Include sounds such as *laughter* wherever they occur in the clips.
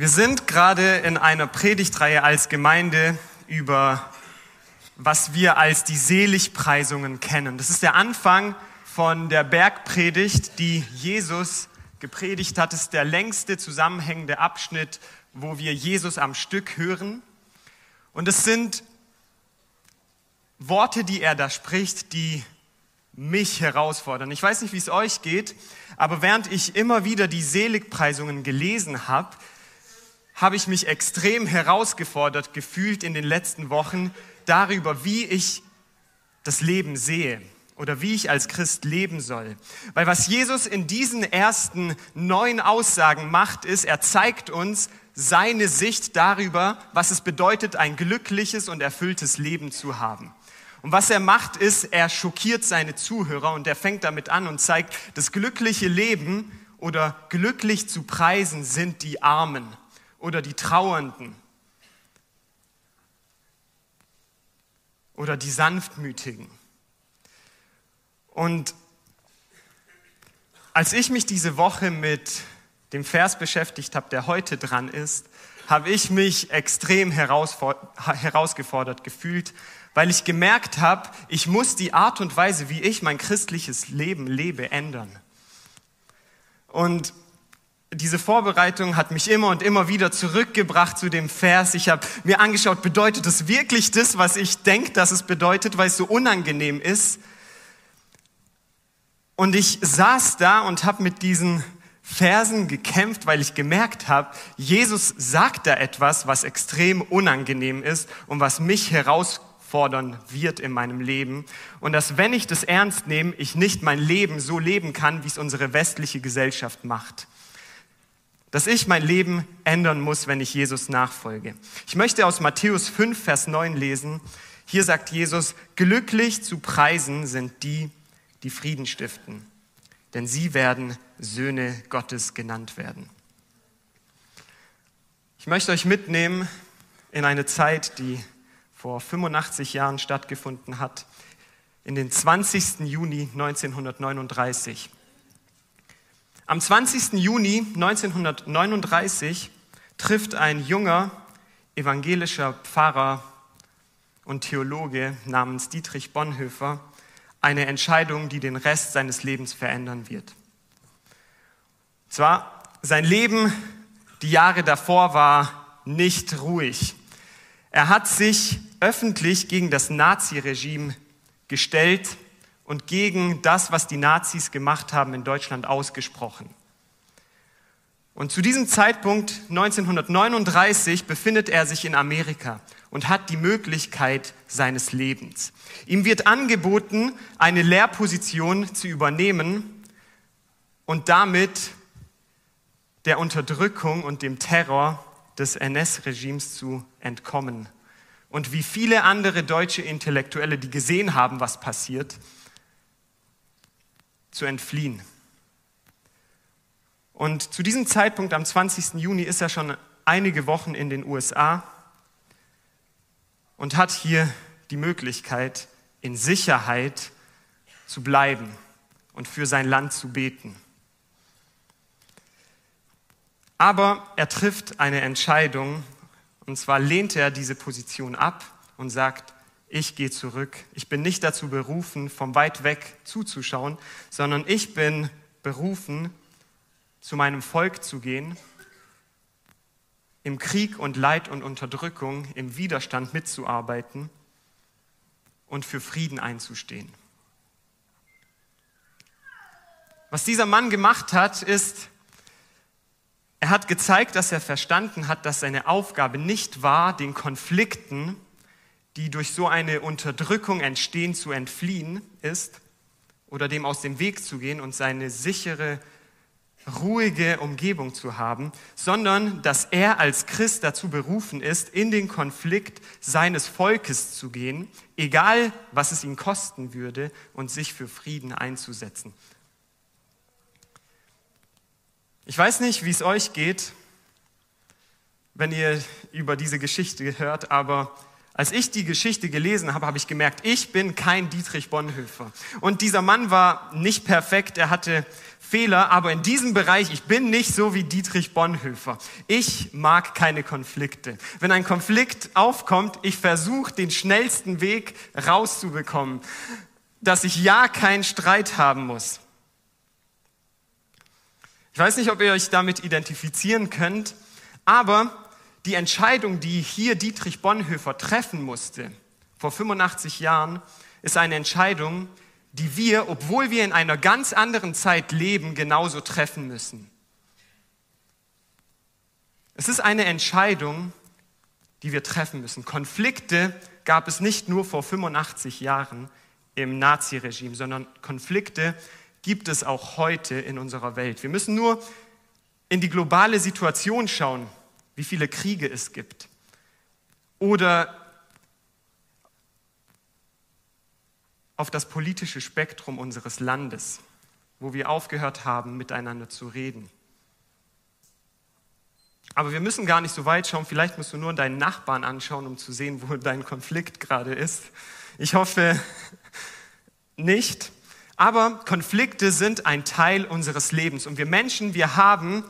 Wir sind gerade in einer Predigtreihe als Gemeinde über was wir als die Seligpreisungen kennen. Das ist der Anfang von der Bergpredigt, die Jesus gepredigt hat. Das ist der längste zusammenhängende Abschnitt, wo wir Jesus am Stück hören. Und es sind Worte, die er da spricht, die mich herausfordern. Ich weiß nicht, wie es euch geht, aber während ich immer wieder die Seligpreisungen gelesen habe, habe ich mich extrem herausgefordert gefühlt in den letzten Wochen darüber, wie ich das Leben sehe oder wie ich als Christ leben soll. Weil was Jesus in diesen ersten neun Aussagen macht, ist, er zeigt uns seine Sicht darüber, was es bedeutet, ein glückliches und erfülltes Leben zu haben. Und was er macht, ist, er schockiert seine Zuhörer und er fängt damit an und zeigt, das glückliche Leben oder glücklich zu preisen sind die Armen oder die Trauernden oder die Sanftmütigen. Und als ich mich diese Woche mit dem Vers beschäftigt habe, der heute dran ist, habe ich mich extrem herausgefordert gefühlt, weil ich gemerkt habe, ich muss die Art und Weise, wie ich mein christliches Leben lebe, ändern. Und diese Vorbereitung hat mich immer und immer wieder zurückgebracht zu dem Vers. Ich habe mir angeschaut, bedeutet es wirklich das, was ich denke, dass es bedeutet, weil es so unangenehm ist. Und ich saß da und habe mit diesen Versen gekämpft, weil ich gemerkt habe, Jesus sagt da etwas, was extrem unangenehm ist und was mich herausfordern wird in meinem Leben. Und dass, wenn ich das ernst nehme, ich nicht mein Leben so leben kann, wie es unsere westliche Gesellschaft macht dass ich mein Leben ändern muss, wenn ich Jesus nachfolge. Ich möchte aus Matthäus 5, Vers 9 lesen. Hier sagt Jesus, glücklich zu preisen sind die, die Frieden stiften, denn sie werden Söhne Gottes genannt werden. Ich möchte euch mitnehmen in eine Zeit, die vor 85 Jahren stattgefunden hat, in den 20. Juni 1939. Am 20. Juni 1939 trifft ein junger evangelischer Pfarrer und Theologe namens Dietrich Bonhoeffer eine Entscheidung, die den Rest seines Lebens verändern wird. Zwar, sein Leben die Jahre davor war nicht ruhig. Er hat sich öffentlich gegen das Naziregime gestellt und gegen das, was die Nazis gemacht haben in Deutschland, ausgesprochen. Und zu diesem Zeitpunkt 1939 befindet er sich in Amerika und hat die Möglichkeit seines Lebens. Ihm wird angeboten, eine Lehrposition zu übernehmen und damit der Unterdrückung und dem Terror des NS-Regimes zu entkommen. Und wie viele andere deutsche Intellektuelle, die gesehen haben, was passiert, zu entfliehen. Und zu diesem Zeitpunkt, am 20. Juni, ist er schon einige Wochen in den USA und hat hier die Möglichkeit, in Sicherheit zu bleiben und für sein Land zu beten. Aber er trifft eine Entscheidung, und zwar lehnt er diese Position ab und sagt, ich gehe zurück. Ich bin nicht dazu berufen, vom weit weg zuzuschauen, sondern ich bin berufen, zu meinem Volk zu gehen, im Krieg und Leid und Unterdrückung, im Widerstand mitzuarbeiten und für Frieden einzustehen. Was dieser Mann gemacht hat, ist, er hat gezeigt, dass er verstanden hat, dass seine Aufgabe nicht war, den Konflikten die durch so eine Unterdrückung entstehen, zu entfliehen ist oder dem aus dem Weg zu gehen und seine sichere, ruhige Umgebung zu haben, sondern dass er als Christ dazu berufen ist, in den Konflikt seines Volkes zu gehen, egal was es ihn kosten würde, und sich für Frieden einzusetzen. Ich weiß nicht, wie es euch geht, wenn ihr über diese Geschichte hört, aber Als ich die Geschichte gelesen habe, habe ich gemerkt, ich bin kein Dietrich Bonhoeffer. Und dieser Mann war nicht perfekt, er hatte Fehler, aber in diesem Bereich, ich bin nicht so wie Dietrich Bonhoeffer. Ich mag keine Konflikte. Wenn ein Konflikt aufkommt, ich versuche den schnellsten Weg rauszubekommen, dass ich ja keinen Streit haben muss. Ich weiß nicht, ob ihr euch damit identifizieren könnt, aber die Entscheidung, die hier Dietrich Bonhoeffer treffen musste, vor 85 Jahren, ist eine Entscheidung, die wir, obwohl wir in einer ganz anderen Zeit leben, genauso treffen müssen. Es ist eine Entscheidung, die wir treffen müssen. Konflikte gab es nicht nur vor 85 Jahren im Naziregime, sondern Konflikte gibt es auch heute in unserer Welt. Wir müssen nur in die globale Situation schauen, wie viele Kriege es gibt. Oder auf das politische Spektrum unseres Landes, wo wir aufgehört haben, miteinander zu reden. Aber wir müssen gar nicht so weit schauen. Vielleicht musst du nur deinen Nachbarn anschauen, um zu sehen, wo dein Konflikt gerade ist. Ich hoffe *laughs* nicht. Aber Konflikte sind ein Teil unseres Lebens. Und wir Menschen, wir haben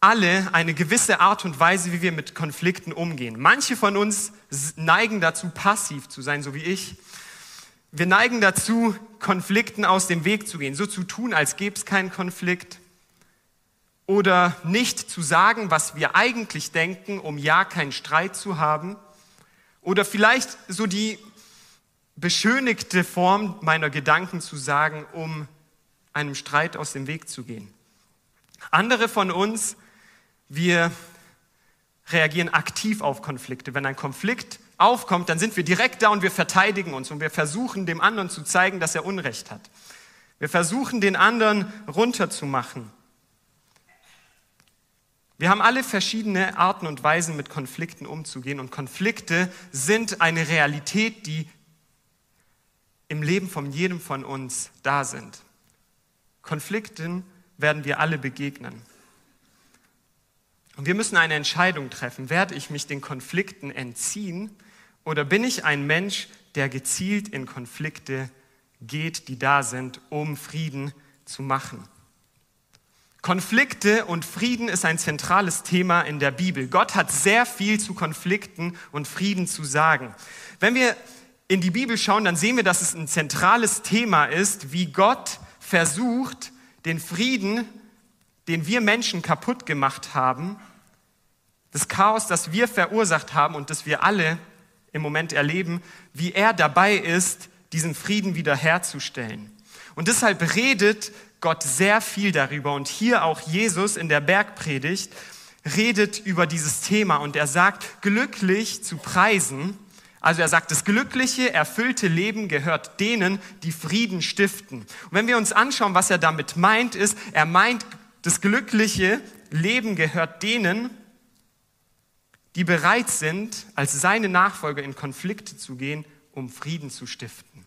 alle eine gewisse Art und Weise, wie wir mit Konflikten umgehen. Manche von uns neigen dazu, passiv zu sein, so wie ich. Wir neigen dazu, Konflikten aus dem Weg zu gehen, so zu tun, als gäbe es keinen Konflikt. Oder nicht zu sagen, was wir eigentlich denken, um ja keinen Streit zu haben. Oder vielleicht so die beschönigte Form meiner Gedanken zu sagen, um einem Streit aus dem Weg zu gehen. Andere von uns wir reagieren aktiv auf Konflikte. Wenn ein Konflikt aufkommt, dann sind wir direkt da und wir verteidigen uns und wir versuchen dem anderen zu zeigen, dass er Unrecht hat. Wir versuchen den anderen runterzumachen. Wir haben alle verschiedene Arten und Weisen, mit Konflikten umzugehen und Konflikte sind eine Realität, die im Leben von jedem von uns da sind. Konflikten werden wir alle begegnen. Und wir müssen eine Entscheidung treffen. Werde ich mich den Konflikten entziehen oder bin ich ein Mensch, der gezielt in Konflikte geht, die da sind, um Frieden zu machen? Konflikte und Frieden ist ein zentrales Thema in der Bibel. Gott hat sehr viel zu Konflikten und Frieden zu sagen. Wenn wir in die Bibel schauen, dann sehen wir, dass es ein zentrales Thema ist, wie Gott versucht, den Frieden, den wir Menschen kaputt gemacht haben, das Chaos, das wir verursacht haben und das wir alle im Moment erleben, wie er dabei ist, diesen Frieden wiederherzustellen. Und deshalb redet Gott sehr viel darüber. Und hier auch Jesus in der Bergpredigt redet über dieses Thema und er sagt, glücklich zu preisen. Also er sagt, das glückliche, erfüllte Leben gehört denen, die Frieden stiften. Und wenn wir uns anschauen, was er damit meint, ist, er meint, das glückliche Leben gehört denen, die bereit sind, als seine Nachfolger in Konflikte zu gehen, um Frieden zu stiften.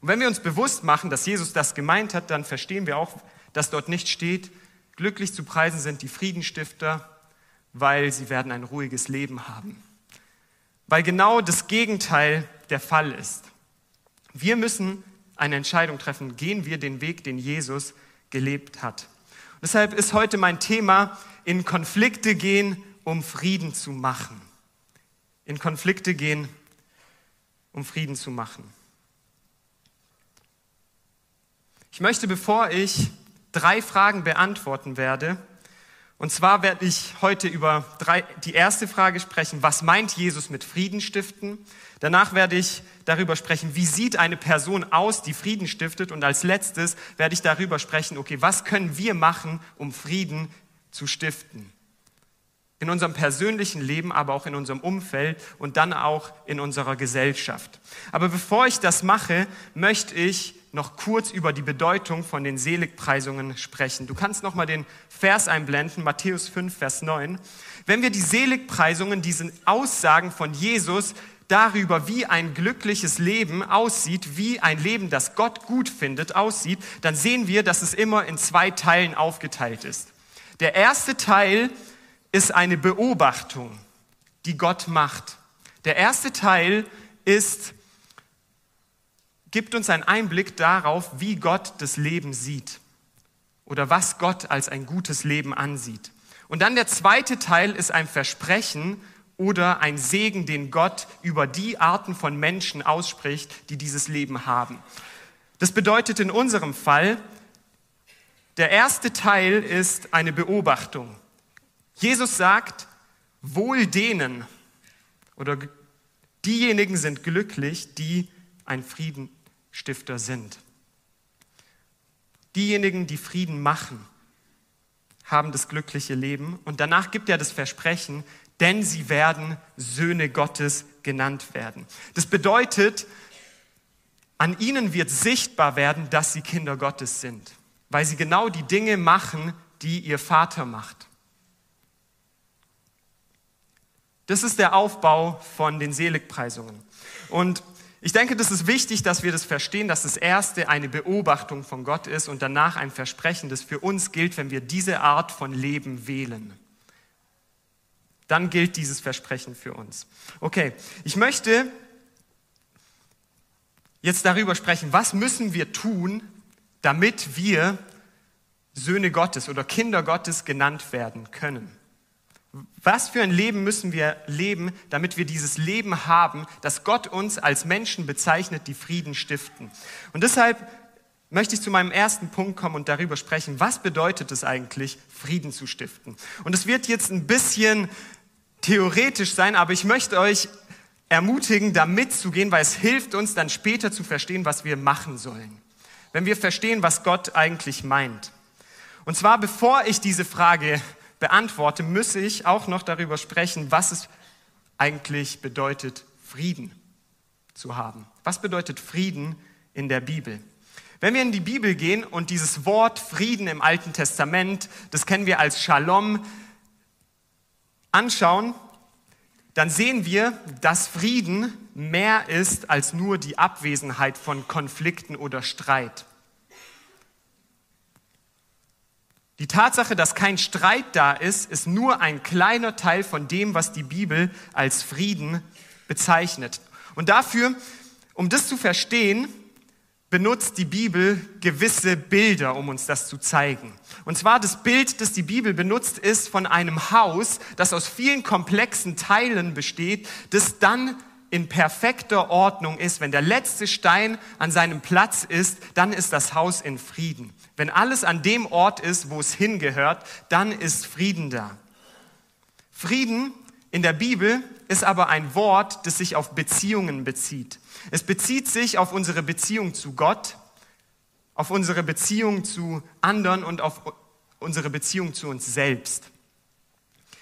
Und wenn wir uns bewusst machen, dass Jesus das gemeint hat, dann verstehen wir auch, dass dort nicht steht, glücklich zu preisen sind die Friedenstifter, weil sie werden ein ruhiges Leben haben. Weil genau das Gegenteil der Fall ist. Wir müssen eine Entscheidung treffen, gehen wir den Weg, den Jesus gelebt hat. Und deshalb ist heute mein Thema, in Konflikte gehen um Frieden zu machen. In Konflikte gehen, um Frieden zu machen. Ich möchte, bevor ich drei Fragen beantworten werde, und zwar werde ich heute über drei, die erste Frage sprechen, was meint Jesus mit Frieden stiften? Danach werde ich darüber sprechen, wie sieht eine Person aus, die Frieden stiftet? Und als letztes werde ich darüber sprechen, okay, was können wir machen, um Frieden zu stiften? In unserem persönlichen Leben, aber auch in unserem Umfeld und dann auch in unserer Gesellschaft. Aber bevor ich das mache, möchte ich noch kurz über die Bedeutung von den Seligpreisungen sprechen. Du kannst noch mal den Vers einblenden, Matthäus 5, Vers 9. Wenn wir die Seligpreisungen, diese Aussagen von Jesus darüber, wie ein glückliches Leben aussieht, wie ein Leben, das Gott gut findet, aussieht, dann sehen wir, dass es immer in zwei Teilen aufgeteilt ist. Der erste Teil ist eine Beobachtung, die Gott macht. Der erste Teil ist, gibt uns einen Einblick darauf, wie Gott das Leben sieht oder was Gott als ein gutes Leben ansieht. Und dann der zweite Teil ist ein Versprechen oder ein Segen, den Gott über die Arten von Menschen ausspricht, die dieses Leben haben. Das bedeutet in unserem Fall, der erste Teil ist eine Beobachtung. Jesus sagt, wohl denen oder diejenigen sind glücklich, die ein Friedenstifter sind. Diejenigen, die Frieden machen, haben das glückliche Leben. Und danach gibt er das Versprechen, denn sie werden Söhne Gottes genannt werden. Das bedeutet, an ihnen wird sichtbar werden, dass sie Kinder Gottes sind, weil sie genau die Dinge machen, die ihr Vater macht. Das ist der Aufbau von den Seligpreisungen. Und ich denke, das ist wichtig, dass wir das verstehen, dass das erste eine Beobachtung von Gott ist und danach ein Versprechen, das für uns gilt, wenn wir diese Art von Leben wählen. Dann gilt dieses Versprechen für uns. Okay, ich möchte jetzt darüber sprechen, was müssen wir tun, damit wir Söhne Gottes oder Kinder Gottes genannt werden können. Was für ein Leben müssen wir leben, damit wir dieses Leben haben, das Gott uns als Menschen bezeichnet, die Frieden stiften? Und deshalb möchte ich zu meinem ersten Punkt kommen und darüber sprechen, was bedeutet es eigentlich, Frieden zu stiften? Und es wird jetzt ein bisschen theoretisch sein, aber ich möchte euch ermutigen, da mitzugehen, weil es hilft uns dann später zu verstehen, was wir machen sollen. Wenn wir verstehen, was Gott eigentlich meint. Und zwar, bevor ich diese Frage beantworte, müsse ich auch noch darüber sprechen, was es eigentlich bedeutet, Frieden zu haben. Was bedeutet Frieden in der Bibel? Wenn wir in die Bibel gehen und dieses Wort Frieden im Alten Testament, das kennen wir als Shalom, anschauen, dann sehen wir, dass Frieden mehr ist als nur die Abwesenheit von Konflikten oder Streit. Die Tatsache, dass kein Streit da ist, ist nur ein kleiner Teil von dem, was die Bibel als Frieden bezeichnet. Und dafür, um das zu verstehen, benutzt die Bibel gewisse Bilder, um uns das zu zeigen. Und zwar das Bild, das die Bibel benutzt, ist von einem Haus, das aus vielen komplexen Teilen besteht, das dann in perfekter Ordnung ist, wenn der letzte Stein an seinem Platz ist, dann ist das Haus in Frieden. Wenn alles an dem Ort ist, wo es hingehört, dann ist Frieden da. Frieden in der Bibel ist aber ein Wort, das sich auf Beziehungen bezieht. Es bezieht sich auf unsere Beziehung zu Gott, auf unsere Beziehung zu anderen und auf unsere Beziehung zu uns selbst.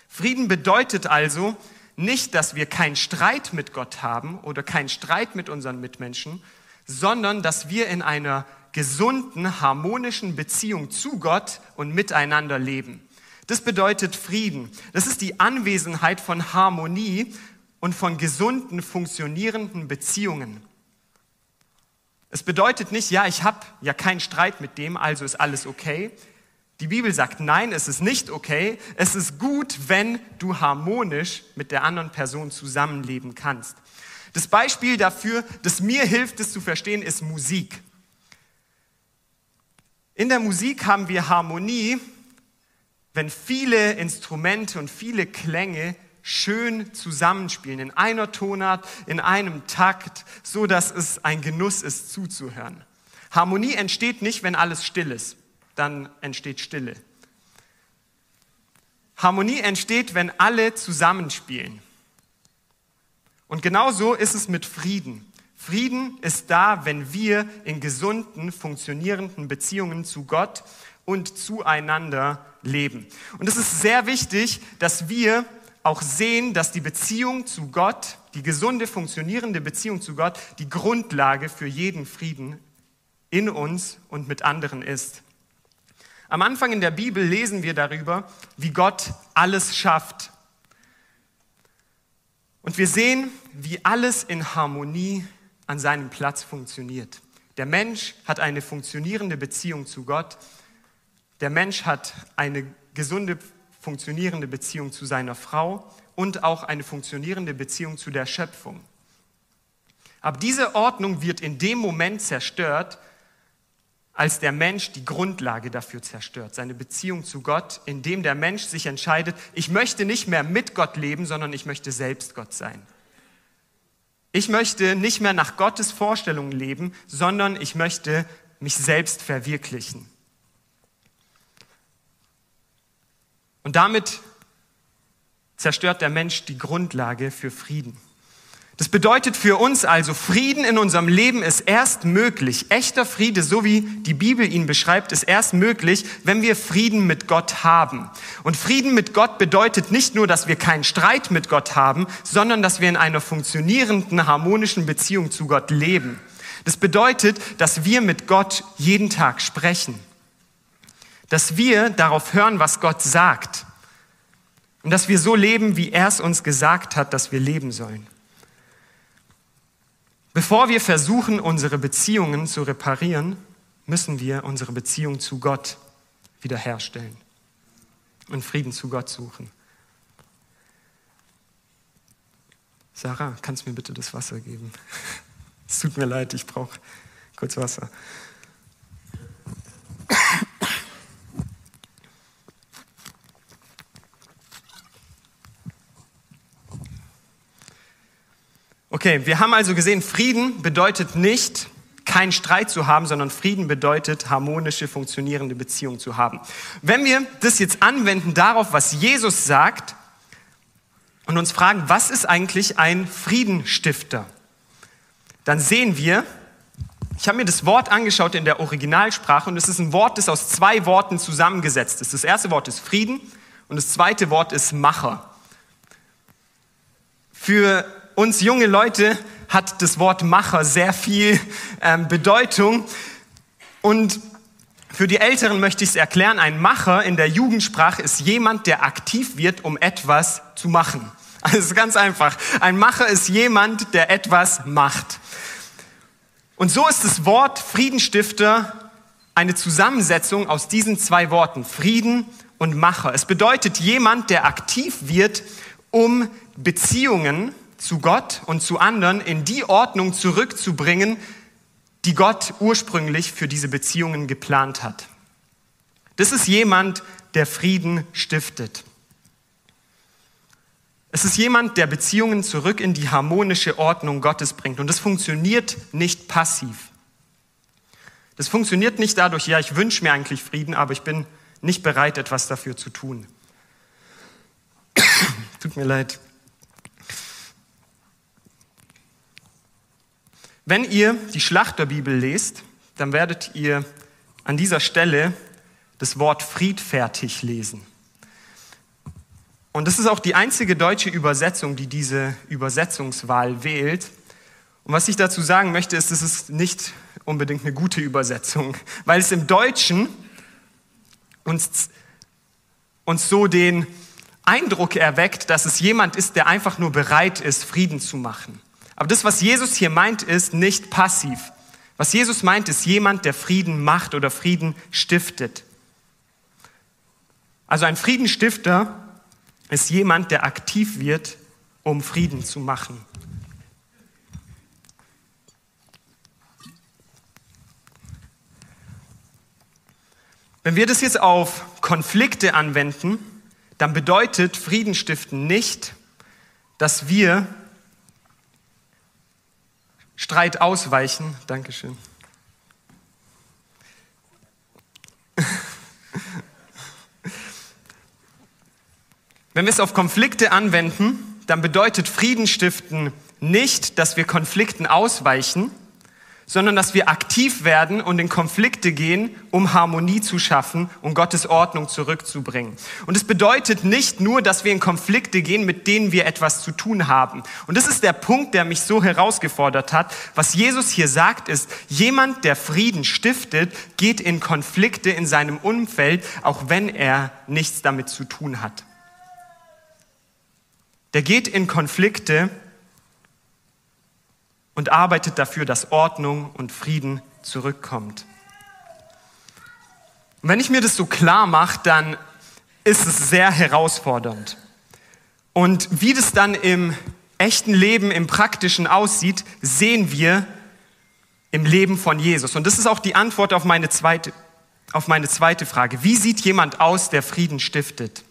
Frieden bedeutet also, nicht, dass wir keinen Streit mit Gott haben oder keinen Streit mit unseren Mitmenschen, sondern dass wir in einer gesunden, harmonischen Beziehung zu Gott und miteinander leben. Das bedeutet Frieden. Das ist die Anwesenheit von Harmonie und von gesunden, funktionierenden Beziehungen. Es bedeutet nicht, ja, ich habe ja keinen Streit mit dem, also ist alles okay. Die Bibel sagt, nein, es ist nicht okay. Es ist gut, wenn du harmonisch mit der anderen Person zusammenleben kannst. Das Beispiel dafür, das mir hilft, es zu verstehen, ist Musik. In der Musik haben wir Harmonie, wenn viele Instrumente und viele Klänge schön zusammenspielen, in einer Tonart, in einem Takt, so dass es ein Genuss ist zuzuhören. Harmonie entsteht nicht, wenn alles still ist dann entsteht Stille. Harmonie entsteht, wenn alle zusammenspielen. Und genauso ist es mit Frieden. Frieden ist da, wenn wir in gesunden, funktionierenden Beziehungen zu Gott und zueinander leben. Und es ist sehr wichtig, dass wir auch sehen, dass die Beziehung zu Gott, die gesunde, funktionierende Beziehung zu Gott, die Grundlage für jeden Frieden in uns und mit anderen ist. Am Anfang in der Bibel lesen wir darüber, wie Gott alles schafft. Und wir sehen, wie alles in Harmonie an seinem Platz funktioniert. Der Mensch hat eine funktionierende Beziehung zu Gott. Der Mensch hat eine gesunde, funktionierende Beziehung zu seiner Frau und auch eine funktionierende Beziehung zu der Schöpfung. Aber diese Ordnung wird in dem Moment zerstört, als der Mensch die Grundlage dafür zerstört, seine Beziehung zu Gott, indem der Mensch sich entscheidet, ich möchte nicht mehr mit Gott leben, sondern ich möchte selbst Gott sein. Ich möchte nicht mehr nach Gottes Vorstellungen leben, sondern ich möchte mich selbst verwirklichen. Und damit zerstört der Mensch die Grundlage für Frieden. Das bedeutet für uns also, Frieden in unserem Leben ist erst möglich. Echter Friede, so wie die Bibel ihn beschreibt, ist erst möglich, wenn wir Frieden mit Gott haben. Und Frieden mit Gott bedeutet nicht nur, dass wir keinen Streit mit Gott haben, sondern dass wir in einer funktionierenden, harmonischen Beziehung zu Gott leben. Das bedeutet, dass wir mit Gott jeden Tag sprechen. Dass wir darauf hören, was Gott sagt. Und dass wir so leben, wie er es uns gesagt hat, dass wir leben sollen. Bevor wir versuchen, unsere Beziehungen zu reparieren, müssen wir unsere Beziehung zu Gott wiederherstellen und Frieden zu Gott suchen. Sarah, kannst du mir bitte das Wasser geben? *laughs* Es tut mir leid, ich brauche kurz Wasser. Okay, wir haben also gesehen, Frieden bedeutet nicht, keinen Streit zu haben, sondern Frieden bedeutet, harmonische, funktionierende Beziehungen zu haben. Wenn wir das jetzt anwenden darauf, was Jesus sagt und uns fragen, was ist eigentlich ein Friedenstifter, dann sehen wir, ich habe mir das Wort angeschaut in der Originalsprache und es ist ein Wort, das aus zwei Worten zusammengesetzt ist. Das erste Wort ist Frieden und das zweite Wort ist Macher. Für uns junge Leute hat das Wort Macher sehr viel ähm, Bedeutung. Und für die Älteren möchte ich es erklären. Ein Macher in der Jugendsprache ist jemand, der aktiv wird, um etwas zu machen. Also ganz einfach. Ein Macher ist jemand, der etwas macht. Und so ist das Wort Friedenstifter eine Zusammensetzung aus diesen zwei Worten, Frieden und Macher. Es bedeutet jemand, der aktiv wird, um Beziehungen zu Gott und zu anderen in die Ordnung zurückzubringen, die Gott ursprünglich für diese Beziehungen geplant hat. Das ist jemand, der Frieden stiftet. Es ist jemand, der Beziehungen zurück in die harmonische Ordnung Gottes bringt. Und das funktioniert nicht passiv. Das funktioniert nicht dadurch, ja, ich wünsche mir eigentlich Frieden, aber ich bin nicht bereit, etwas dafür zu tun. *coughs* Tut mir leid. Wenn ihr die Schlachterbibel lest, dann werdet ihr an dieser Stelle das Wort friedfertig lesen. Und das ist auch die einzige deutsche Übersetzung, die diese Übersetzungswahl wählt. Und was ich dazu sagen möchte, ist, es ist nicht unbedingt eine gute Übersetzung, *laughs* weil es im Deutschen uns, uns so den Eindruck erweckt, dass es jemand ist, der einfach nur bereit ist, Frieden zu machen. Aber das, was Jesus hier meint, ist nicht passiv. Was Jesus meint, ist jemand, der Frieden macht oder Frieden stiftet. Also ein Friedenstifter ist jemand, der aktiv wird, um Frieden zu machen. Wenn wir das jetzt auf Konflikte anwenden, dann bedeutet Friedenstiften nicht, dass wir Streit ausweichen. Dankeschön. *laughs* Wenn wir es auf Konflikte anwenden, dann bedeutet Frieden stiften nicht, dass wir Konflikten ausweichen, sondern dass wir aktiv werden und in Konflikte gehen, um Harmonie zu schaffen und Gottes Ordnung zurückzubringen. Und es bedeutet nicht nur, dass wir in Konflikte gehen, mit denen wir etwas zu tun haben. Und das ist der Punkt, der mich so herausgefordert hat. Was Jesus hier sagt, ist, jemand, der Frieden stiftet, geht in Konflikte in seinem Umfeld, auch wenn er nichts damit zu tun hat. Der geht in Konflikte, und arbeitet dafür, dass Ordnung und Frieden zurückkommt. Und wenn ich mir das so klar mache, dann ist es sehr herausfordernd. Und wie das dann im echten Leben, im praktischen aussieht, sehen wir im Leben von Jesus. Und das ist auch die Antwort auf meine zweite, auf meine zweite Frage. Wie sieht jemand aus, der Frieden stiftet?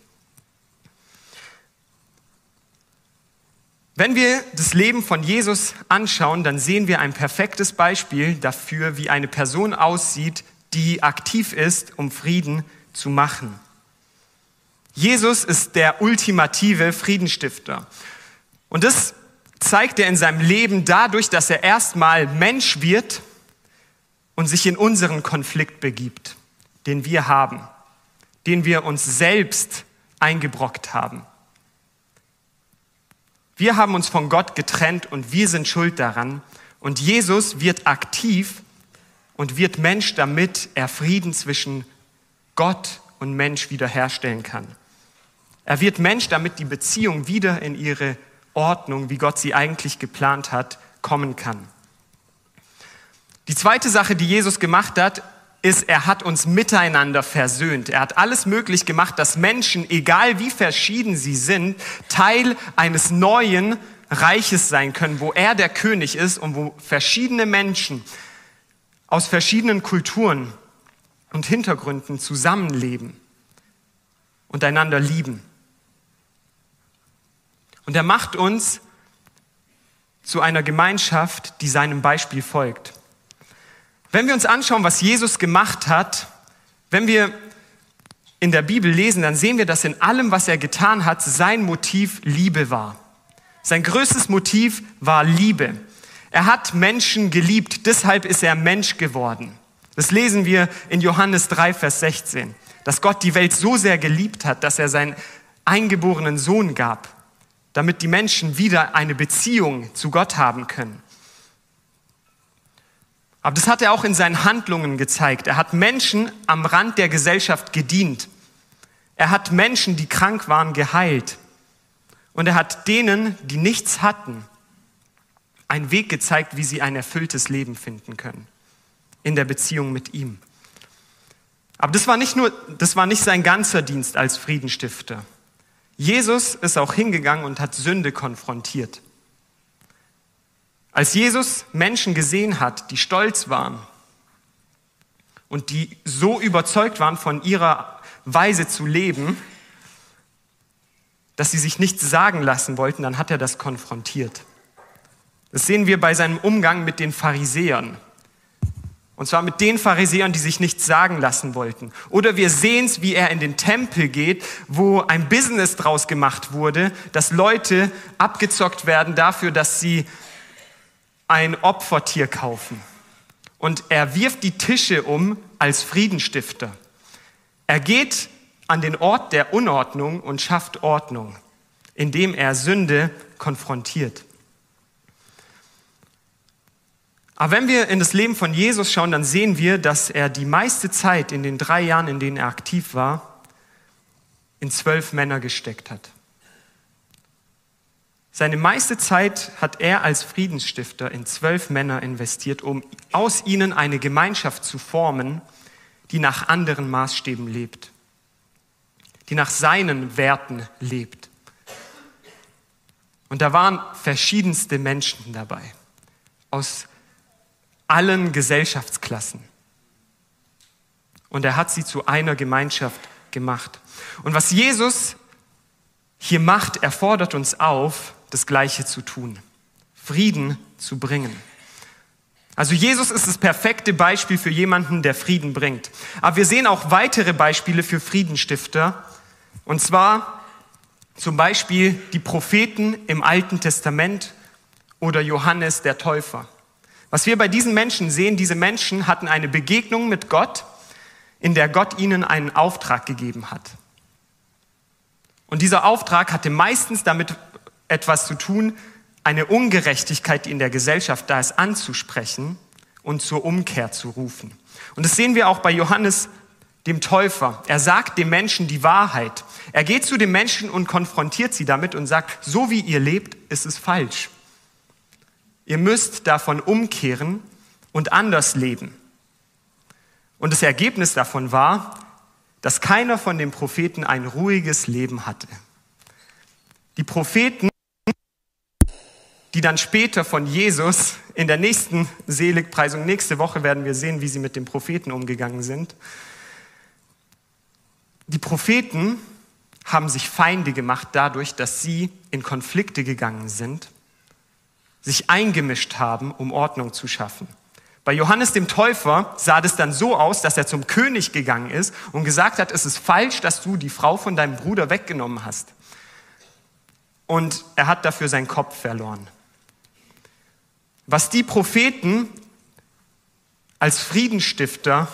Wenn wir das Leben von Jesus anschauen, dann sehen wir ein perfektes Beispiel dafür, wie eine Person aussieht, die aktiv ist, um Frieden zu machen. Jesus ist der ultimative Friedenstifter. Und das zeigt er in seinem Leben dadurch, dass er erstmal Mensch wird und sich in unseren Konflikt begibt, den wir haben, den wir uns selbst eingebrockt haben. Wir haben uns von Gott getrennt und wir sind schuld daran. Und Jesus wird aktiv und wird Mensch, damit er Frieden zwischen Gott und Mensch wiederherstellen kann. Er wird Mensch, damit die Beziehung wieder in ihre Ordnung, wie Gott sie eigentlich geplant hat, kommen kann. Die zweite Sache, die Jesus gemacht hat, ist, er hat uns miteinander versöhnt. Er hat alles möglich gemacht, dass Menschen, egal wie verschieden sie sind, Teil eines neuen Reiches sein können, wo er der König ist und wo verschiedene Menschen aus verschiedenen Kulturen und Hintergründen zusammenleben und einander lieben. Und er macht uns zu einer Gemeinschaft, die seinem Beispiel folgt. Wenn wir uns anschauen, was Jesus gemacht hat, wenn wir in der Bibel lesen, dann sehen wir, dass in allem, was er getan hat, sein Motiv Liebe war. Sein größtes Motiv war Liebe. Er hat Menschen geliebt, deshalb ist er Mensch geworden. Das lesen wir in Johannes 3, Vers 16, dass Gott die Welt so sehr geliebt hat, dass er seinen eingeborenen Sohn gab, damit die Menschen wieder eine Beziehung zu Gott haben können. Aber das hat er auch in seinen Handlungen gezeigt. Er hat Menschen am Rand der Gesellschaft gedient. Er hat Menschen, die krank waren, geheilt. Und er hat denen, die nichts hatten, einen Weg gezeigt, wie sie ein erfülltes Leben finden können. In der Beziehung mit ihm. Aber das war nicht nur, das war nicht sein ganzer Dienst als Friedenstifter. Jesus ist auch hingegangen und hat Sünde konfrontiert. Als Jesus Menschen gesehen hat, die stolz waren und die so überzeugt waren von ihrer Weise zu leben, dass sie sich nichts sagen lassen wollten, dann hat er das konfrontiert. Das sehen wir bei seinem Umgang mit den Pharisäern. Und zwar mit den Pharisäern, die sich nichts sagen lassen wollten. Oder wir sehen es, wie er in den Tempel geht, wo ein Business draus gemacht wurde, dass Leute abgezockt werden dafür, dass sie ein Opfertier kaufen. Und er wirft die Tische um als Friedenstifter. Er geht an den Ort der Unordnung und schafft Ordnung, indem er Sünde konfrontiert. Aber wenn wir in das Leben von Jesus schauen, dann sehen wir, dass er die meiste Zeit in den drei Jahren, in denen er aktiv war, in zwölf Männer gesteckt hat. Seine meiste Zeit hat er als Friedensstifter in zwölf Männer investiert, um aus ihnen eine Gemeinschaft zu formen, die nach anderen Maßstäben lebt, die nach seinen Werten lebt. Und da waren verschiedenste Menschen dabei, aus allen Gesellschaftsklassen. Und er hat sie zu einer Gemeinschaft gemacht. Und was Jesus hier macht, er fordert uns auf, das Gleiche zu tun, Frieden zu bringen. Also Jesus ist das perfekte Beispiel für jemanden, der Frieden bringt. Aber wir sehen auch weitere Beispiele für Friedenstifter. Und zwar zum Beispiel die Propheten im Alten Testament oder Johannes der Täufer. Was wir bei diesen Menschen sehen, diese Menschen hatten eine Begegnung mit Gott, in der Gott ihnen einen Auftrag gegeben hat. Und dieser Auftrag hatte meistens damit etwas zu tun, eine Ungerechtigkeit, die in der Gesellschaft da ist, anzusprechen und zur Umkehr zu rufen. Und das sehen wir auch bei Johannes dem Täufer. Er sagt dem Menschen die Wahrheit. Er geht zu den Menschen und konfrontiert sie damit und sagt, so wie ihr lebt, ist es falsch. Ihr müsst davon umkehren und anders leben. Und das Ergebnis davon war, dass keiner von den Propheten ein ruhiges Leben hatte. Die Propheten, die dann später von Jesus in der nächsten Seligpreisung, nächste Woche werden wir sehen, wie sie mit den Propheten umgegangen sind. Die Propheten haben sich Feinde gemacht dadurch, dass sie in Konflikte gegangen sind, sich eingemischt haben, um Ordnung zu schaffen. Bei Johannes dem Täufer sah das dann so aus, dass er zum König gegangen ist und gesagt hat, es ist falsch, dass du die Frau von deinem Bruder weggenommen hast. Und er hat dafür seinen Kopf verloren. Was die Propheten als Friedensstifter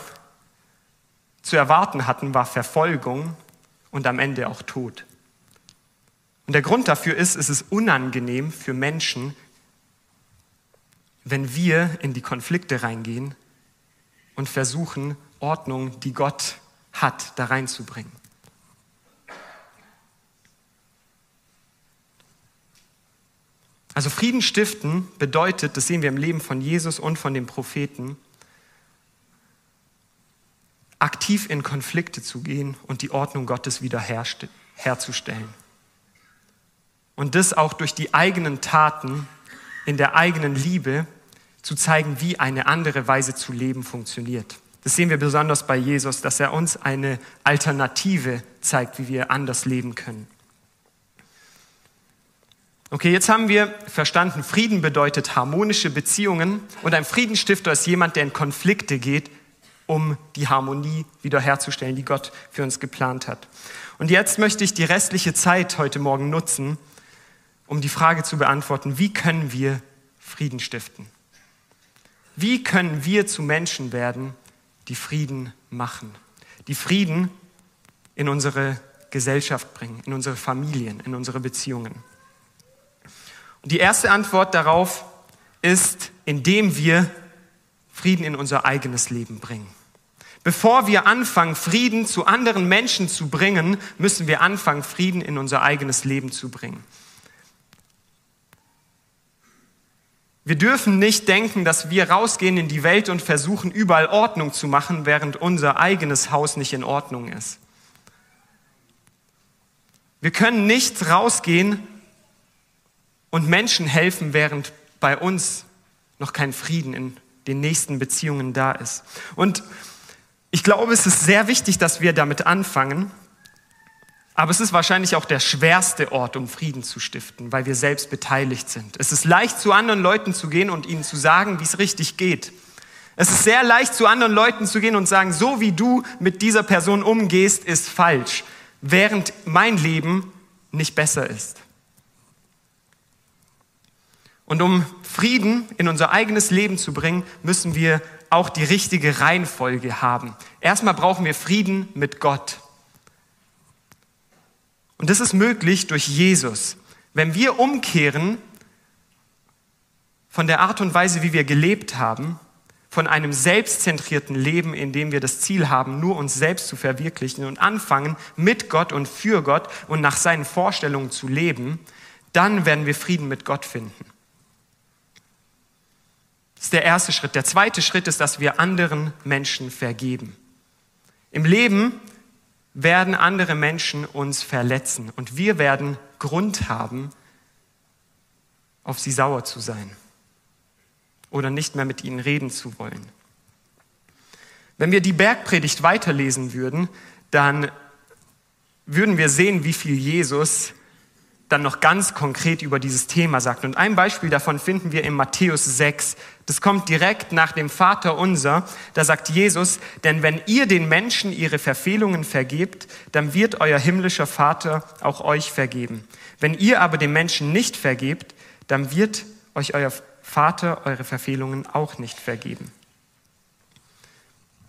zu erwarten hatten, war Verfolgung und am Ende auch Tod. Und der Grund dafür ist, es ist unangenehm für Menschen, wenn wir in die Konflikte reingehen und versuchen, Ordnung, die Gott hat, da reinzubringen. Also Frieden stiften bedeutet, das sehen wir im Leben von Jesus und von den Propheten, aktiv in Konflikte zu gehen und die Ordnung Gottes wieder herzustellen. Und das auch durch die eigenen Taten in der eigenen Liebe zu zeigen, wie eine andere Weise zu leben funktioniert. Das sehen wir besonders bei Jesus, dass er uns eine Alternative zeigt, wie wir anders leben können. Okay, jetzt haben wir verstanden, Frieden bedeutet harmonische Beziehungen und ein Friedensstifter ist jemand, der in Konflikte geht, um die Harmonie wiederherzustellen, die Gott für uns geplant hat. Und jetzt möchte ich die restliche Zeit heute Morgen nutzen, um die Frage zu beantworten, wie können wir Frieden stiften? Wie können wir zu Menschen werden, die Frieden machen, die Frieden in unsere Gesellschaft bringen, in unsere Familien, in unsere Beziehungen? Und die erste Antwort darauf ist, indem wir Frieden in unser eigenes Leben bringen. Bevor wir anfangen, Frieden zu anderen Menschen zu bringen, müssen wir anfangen, Frieden in unser eigenes Leben zu bringen. Wir dürfen nicht denken, dass wir rausgehen in die Welt und versuchen, überall Ordnung zu machen, während unser eigenes Haus nicht in Ordnung ist. Wir können nicht rausgehen und Menschen helfen, während bei uns noch kein Frieden in den nächsten Beziehungen da ist. Und ich glaube, es ist sehr wichtig, dass wir damit anfangen, aber es ist wahrscheinlich auch der schwerste Ort, um Frieden zu stiften, weil wir selbst beteiligt sind. Es ist leicht, zu anderen Leuten zu gehen und ihnen zu sagen, wie es richtig geht. Es ist sehr leicht, zu anderen Leuten zu gehen und sagen, so wie du mit dieser Person umgehst, ist falsch, während mein Leben nicht besser ist. Und um Frieden in unser eigenes Leben zu bringen, müssen wir auch die richtige Reihenfolge haben. Erstmal brauchen wir Frieden mit Gott. Und das ist möglich durch Jesus. Wenn wir umkehren von der Art und Weise, wie wir gelebt haben, von einem selbstzentrierten Leben, in dem wir das Ziel haben, nur uns selbst zu verwirklichen und anfangen, mit Gott und für Gott und nach seinen Vorstellungen zu leben, dann werden wir Frieden mit Gott finden. Das ist der erste Schritt. Der zweite Schritt ist, dass wir anderen Menschen vergeben. Im Leben werden andere Menschen uns verletzen und wir werden Grund haben, auf sie sauer zu sein oder nicht mehr mit ihnen reden zu wollen. Wenn wir die Bergpredigt weiterlesen würden, dann würden wir sehen, wie viel Jesus dann noch ganz konkret über dieses Thema sagt. Und ein Beispiel davon finden wir in Matthäus 6. Das kommt direkt nach dem Vater unser. Da sagt Jesus, denn wenn ihr den Menschen ihre Verfehlungen vergebt, dann wird euer himmlischer Vater auch euch vergeben. Wenn ihr aber den Menschen nicht vergebt, dann wird euch euer Vater eure Verfehlungen auch nicht vergeben.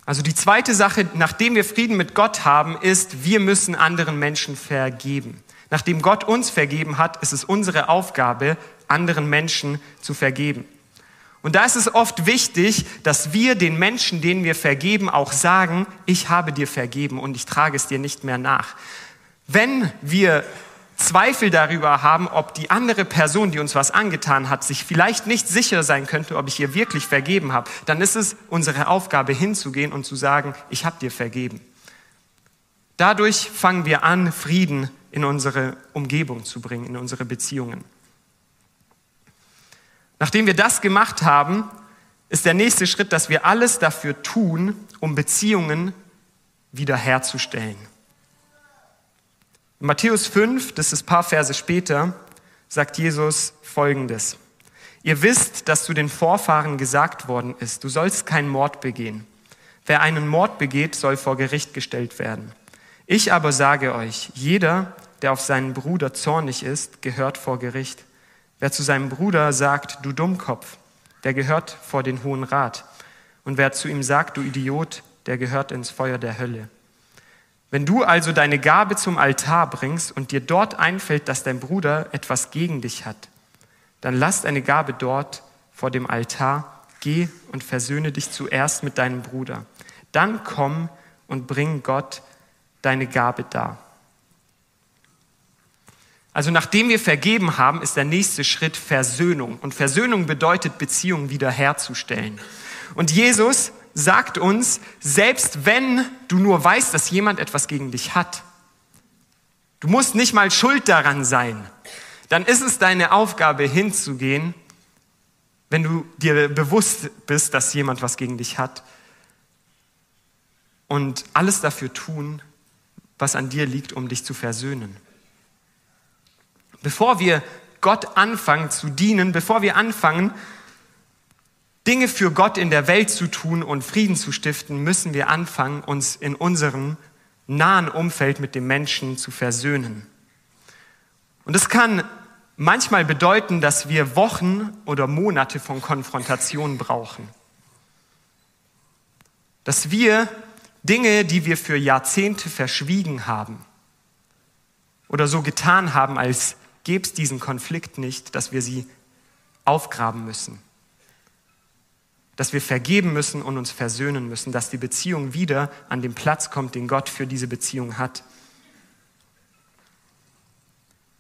Also die zweite Sache, nachdem wir Frieden mit Gott haben, ist, wir müssen anderen Menschen vergeben. Nachdem Gott uns vergeben hat, ist es unsere Aufgabe, anderen Menschen zu vergeben. Und da ist es oft wichtig, dass wir den Menschen, denen wir vergeben, auch sagen, ich habe dir vergeben und ich trage es dir nicht mehr nach. Wenn wir Zweifel darüber haben, ob die andere Person, die uns was angetan hat, sich vielleicht nicht sicher sein könnte, ob ich ihr wirklich vergeben habe, dann ist es unsere Aufgabe hinzugehen und zu sagen, ich habe dir vergeben. Dadurch fangen wir an, Frieden in unsere Umgebung zu bringen, in unsere Beziehungen. Nachdem wir das gemacht haben, ist der nächste Schritt, dass wir alles dafür tun, um Beziehungen wiederherzustellen. In Matthäus 5, das ist ein paar Verse später, sagt Jesus Folgendes. Ihr wisst, dass zu den Vorfahren gesagt worden ist, du sollst keinen Mord begehen. Wer einen Mord begeht, soll vor Gericht gestellt werden. Ich aber sage euch, jeder, der auf seinen Bruder zornig ist, gehört vor Gericht. Wer zu seinem Bruder sagt, du Dummkopf, der gehört vor den Hohen Rat. Und wer zu ihm sagt, du Idiot, der gehört ins Feuer der Hölle. Wenn du also deine Gabe zum Altar bringst und dir dort einfällt, dass dein Bruder etwas gegen dich hat, dann lass deine Gabe dort vor dem Altar, geh und versöhne dich zuerst mit deinem Bruder. Dann komm und bring Gott deine Gabe dar. Also nachdem wir vergeben haben, ist der nächste Schritt Versöhnung. Und Versöhnung bedeutet, Beziehungen wiederherzustellen. Und Jesus sagt uns, selbst wenn du nur weißt, dass jemand etwas gegen dich hat, du musst nicht mal schuld daran sein, dann ist es deine Aufgabe hinzugehen, wenn du dir bewusst bist, dass jemand was gegen dich hat und alles dafür tun, was an dir liegt, um dich zu versöhnen. Bevor wir Gott anfangen zu dienen, bevor wir anfangen, Dinge für Gott in der Welt zu tun und Frieden zu stiften, müssen wir anfangen, uns in unserem nahen Umfeld mit dem Menschen zu versöhnen. Und es kann manchmal bedeuten, dass wir Wochen oder Monate von Konfrontation brauchen. Dass wir Dinge, die wir für Jahrzehnte verschwiegen haben oder so getan haben, als gäbe es diesen Konflikt nicht, dass wir sie aufgraben müssen. Dass wir vergeben müssen und uns versöhnen müssen, dass die Beziehung wieder an den Platz kommt, den Gott für diese Beziehung hat.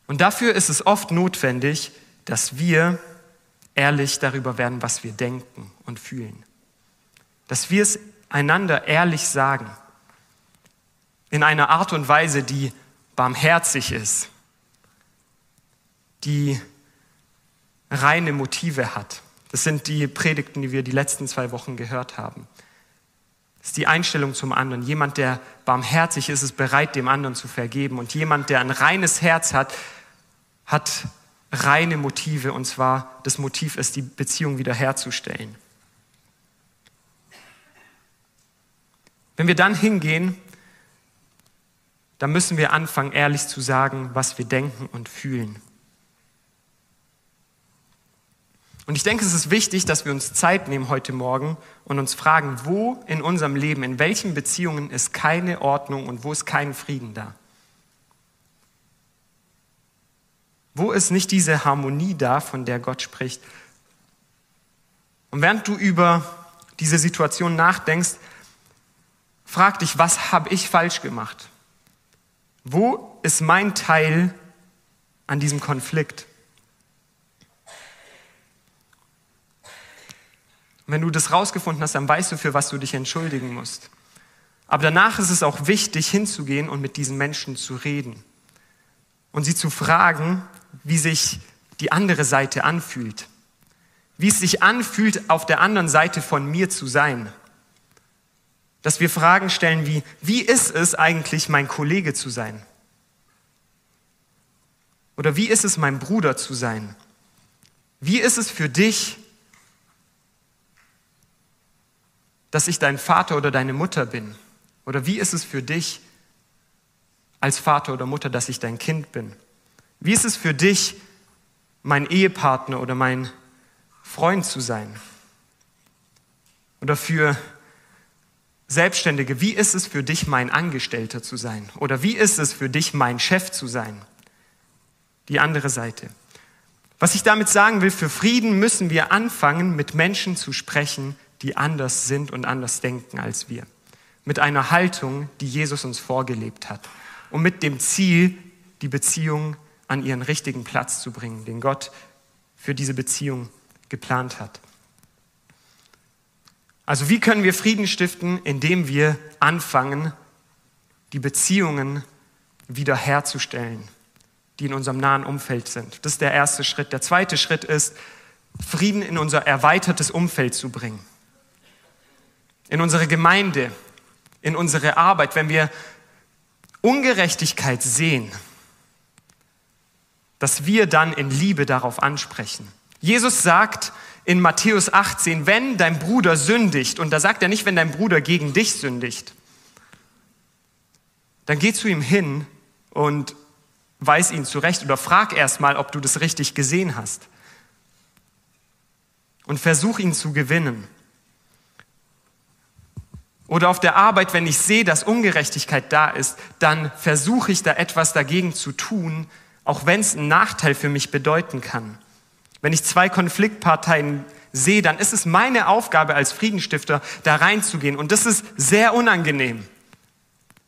Und dafür ist es oft notwendig, dass wir ehrlich darüber werden, was wir denken und fühlen. Dass wir es einander ehrlich sagen. In einer Art und Weise, die barmherzig ist, die reine Motive hat. Das sind die Predigten, die wir die letzten zwei Wochen gehört haben. Das ist die Einstellung zum anderen. Jemand, der barmherzig ist, ist bereit, dem anderen zu vergeben. Und jemand, der ein reines Herz hat, hat reine Motive. Und zwar das Motiv ist, die Beziehung wiederherzustellen. Wenn wir dann hingehen, dann müssen wir anfangen, ehrlich zu sagen, was wir denken und fühlen. Und ich denke, es ist wichtig, dass wir uns Zeit nehmen heute Morgen und uns fragen, wo in unserem Leben, in welchen Beziehungen ist keine Ordnung und wo ist kein Frieden da? Wo ist nicht diese Harmonie da, von der Gott spricht? Und während du über diese Situation nachdenkst, frag dich, was habe ich falsch gemacht? Wo ist mein Teil an diesem Konflikt? Wenn du das rausgefunden hast, dann weißt du, für was du dich entschuldigen musst. Aber danach ist es auch wichtig, hinzugehen und mit diesen Menschen zu reden und sie zu fragen, wie sich die andere Seite anfühlt. Wie es sich anfühlt, auf der anderen Seite von mir zu sein. Dass wir Fragen stellen wie, wie ist es eigentlich, mein Kollege zu sein? Oder wie ist es, mein Bruder zu sein? Wie ist es für dich, dass ich dein Vater oder deine Mutter bin? Oder wie ist es für dich als Vater oder Mutter, dass ich dein Kind bin? Wie ist es für dich, mein Ehepartner oder mein Freund zu sein? Oder für Selbstständige, wie ist es für dich, mein Angestellter zu sein? Oder wie ist es für dich, mein Chef zu sein? Die andere Seite. Was ich damit sagen will, für Frieden müssen wir anfangen, mit Menschen zu sprechen, die anders sind und anders denken als wir. Mit einer Haltung, die Jesus uns vorgelebt hat. Und mit dem Ziel, die Beziehung an ihren richtigen Platz zu bringen, den Gott für diese Beziehung geplant hat. Also wie können wir Frieden stiften, indem wir anfangen, die Beziehungen wiederherzustellen, die in unserem nahen Umfeld sind. Das ist der erste Schritt. Der zweite Schritt ist, Frieden in unser erweitertes Umfeld zu bringen. In unsere Gemeinde, in unsere Arbeit, wenn wir Ungerechtigkeit sehen, dass wir dann in Liebe darauf ansprechen. Jesus sagt in Matthäus 18, wenn dein Bruder sündigt, und da sagt er nicht, wenn dein Bruder gegen dich sündigt, dann geh zu ihm hin und weis ihn zurecht oder frag erst mal, ob du das richtig gesehen hast. Und versuch ihn zu gewinnen. Oder auf der Arbeit, wenn ich sehe, dass Ungerechtigkeit da ist, dann versuche ich da etwas dagegen zu tun, auch wenn es einen Nachteil für mich bedeuten kann. Wenn ich zwei Konfliktparteien sehe, dann ist es meine Aufgabe als Friedenstifter, da reinzugehen. Und das ist sehr unangenehm,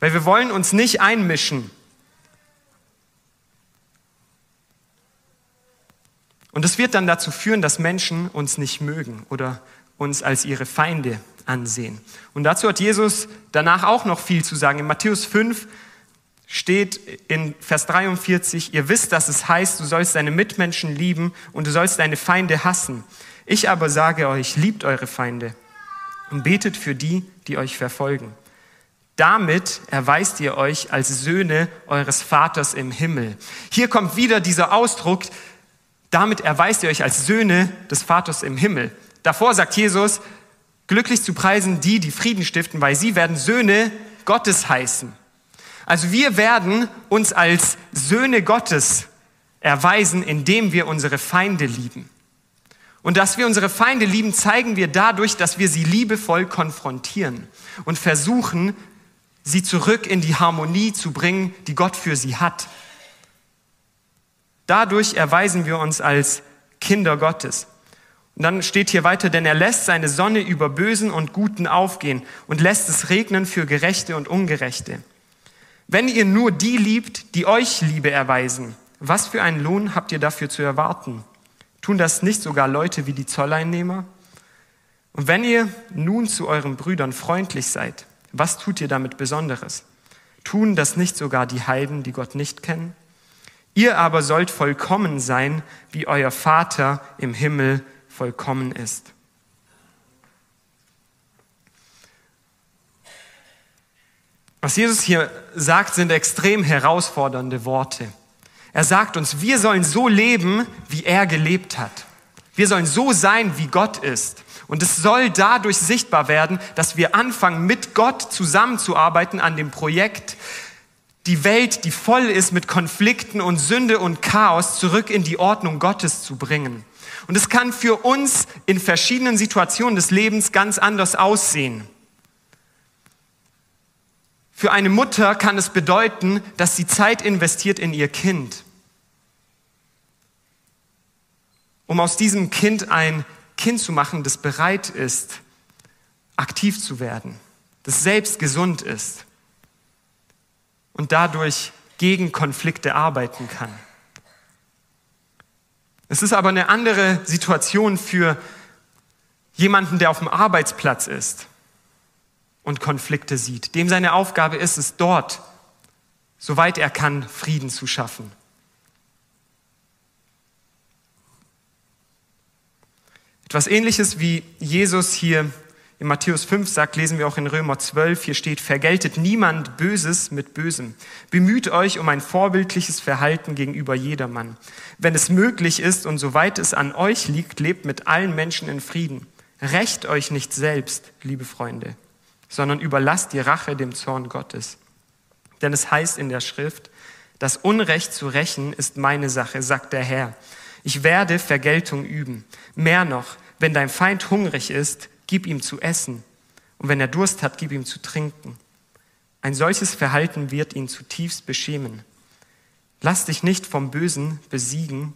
weil wir wollen uns nicht einmischen. Und das wird dann dazu führen, dass Menschen uns nicht mögen oder uns als ihre Feinde ansehen. Und dazu hat Jesus danach auch noch viel zu sagen. In Matthäus 5 steht in Vers 43, ihr wisst, dass es heißt, du sollst deine Mitmenschen lieben und du sollst deine Feinde hassen. Ich aber sage euch, liebt eure Feinde und betet für die, die euch verfolgen. Damit erweist ihr euch als Söhne eures Vaters im Himmel. Hier kommt wieder dieser Ausdruck, damit erweist ihr euch als Söhne des Vaters im Himmel. Davor sagt Jesus, glücklich zu preisen die, die Frieden stiften, weil sie werden Söhne Gottes heißen. Also wir werden uns als Söhne Gottes erweisen, indem wir unsere Feinde lieben. Und dass wir unsere Feinde lieben, zeigen wir dadurch, dass wir sie liebevoll konfrontieren und versuchen, sie zurück in die Harmonie zu bringen, die Gott für sie hat. Dadurch erweisen wir uns als Kinder Gottes. Und dann steht hier weiter, denn er lässt seine Sonne über Bösen und Guten aufgehen und lässt es regnen für Gerechte und Ungerechte. Wenn ihr nur die liebt, die euch Liebe erweisen, was für einen Lohn habt ihr dafür zu erwarten? Tun das nicht sogar Leute wie die Zolleinnehmer? Und wenn ihr nun zu euren Brüdern freundlich seid, was tut ihr damit Besonderes? Tun das nicht sogar die Heiden, die Gott nicht kennen? Ihr aber sollt vollkommen sein, wie euer Vater im Himmel vollkommen ist. Was Jesus hier sagt, sind extrem herausfordernde Worte. Er sagt uns, wir sollen so leben, wie er gelebt hat. Wir sollen so sein, wie Gott ist. Und es soll dadurch sichtbar werden, dass wir anfangen, mit Gott zusammenzuarbeiten an dem Projekt, die Welt, die voll ist mit Konflikten und Sünde und Chaos, zurück in die Ordnung Gottes zu bringen. Und es kann für uns in verschiedenen Situationen des Lebens ganz anders aussehen. Für eine Mutter kann es bedeuten, dass sie Zeit investiert in ihr Kind, um aus diesem Kind ein Kind zu machen, das bereit ist, aktiv zu werden, das selbst gesund ist und dadurch gegen Konflikte arbeiten kann. Es ist aber eine andere Situation für jemanden, der auf dem Arbeitsplatz ist und Konflikte sieht. Dem seine Aufgabe ist es, dort, soweit er kann, Frieden zu schaffen. Etwas Ähnliches wie Jesus hier in Matthäus 5 sagt, lesen wir auch in Römer 12, hier steht, vergeltet niemand Böses mit Bösem. Bemüht euch um ein vorbildliches Verhalten gegenüber jedermann. Wenn es möglich ist und soweit es an euch liegt, lebt mit allen Menschen in Frieden. Recht euch nicht selbst, liebe Freunde, sondern überlasst die Rache dem Zorn Gottes. Denn es heißt in der Schrift, das Unrecht zu rächen ist meine Sache, sagt der Herr. Ich werde Vergeltung üben. Mehr noch, wenn dein Feind hungrig ist, gib ihm zu essen. Und wenn er Durst hat, gib ihm zu trinken. Ein solches Verhalten wird ihn zutiefst beschämen. Lass dich nicht vom Bösen besiegen,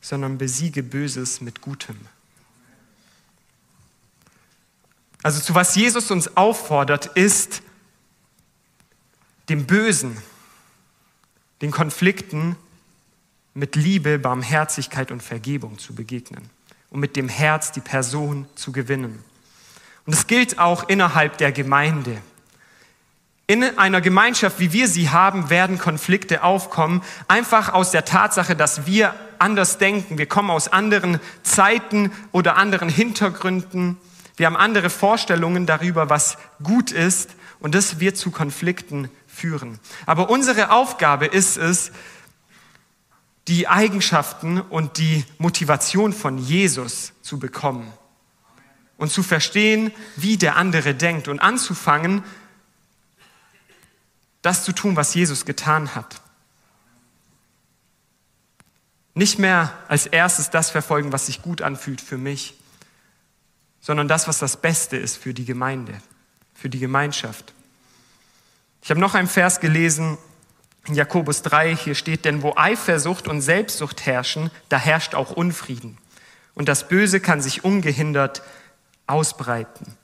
sondern besiege Böses mit Gutem. Also zu was Jesus uns auffordert, ist dem Bösen, den Konflikten mit Liebe, Barmherzigkeit und Vergebung zu begegnen und mit dem Herz die Person zu gewinnen. Und es gilt auch innerhalb der Gemeinde. In einer Gemeinschaft, wie wir sie haben, werden Konflikte aufkommen, einfach aus der Tatsache, dass wir anders denken. Wir kommen aus anderen Zeiten oder anderen Hintergründen. Wir haben andere Vorstellungen darüber, was gut ist und das wird zu Konflikten führen. Aber unsere Aufgabe ist es, die Eigenschaften und die Motivation von Jesus zu bekommen und zu verstehen, wie der andere denkt und anzufangen, das zu tun, was Jesus getan hat. Nicht mehr als erstes das verfolgen, was sich gut anfühlt für mich, sondern das, was das Beste ist für die Gemeinde, für die Gemeinschaft. Ich habe noch einen Vers gelesen in Jakobus 3, hier steht, denn wo Eifersucht und Selbstsucht herrschen, da herrscht auch Unfrieden. Und das Böse kann sich ungehindert ausbreiten.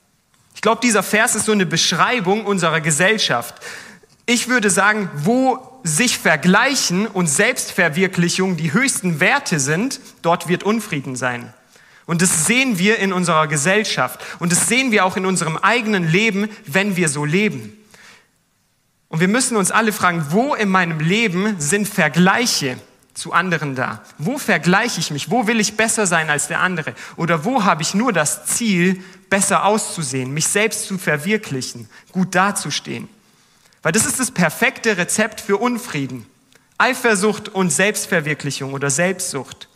Ich glaube, dieser Vers ist so eine Beschreibung unserer Gesellschaft. Ich würde sagen, wo sich Vergleichen und Selbstverwirklichung die höchsten Werte sind, dort wird Unfrieden sein. Und das sehen wir in unserer Gesellschaft. Und das sehen wir auch in unserem eigenen Leben, wenn wir so leben. Und wir müssen uns alle fragen, wo in meinem Leben sind Vergleiche zu anderen da? Wo vergleiche ich mich? Wo will ich besser sein als der andere? Oder wo habe ich nur das Ziel, besser auszusehen, mich selbst zu verwirklichen, gut dazustehen? Weil das ist das perfekte Rezept für Unfrieden. Eifersucht und Selbstverwirklichung oder Selbstsucht.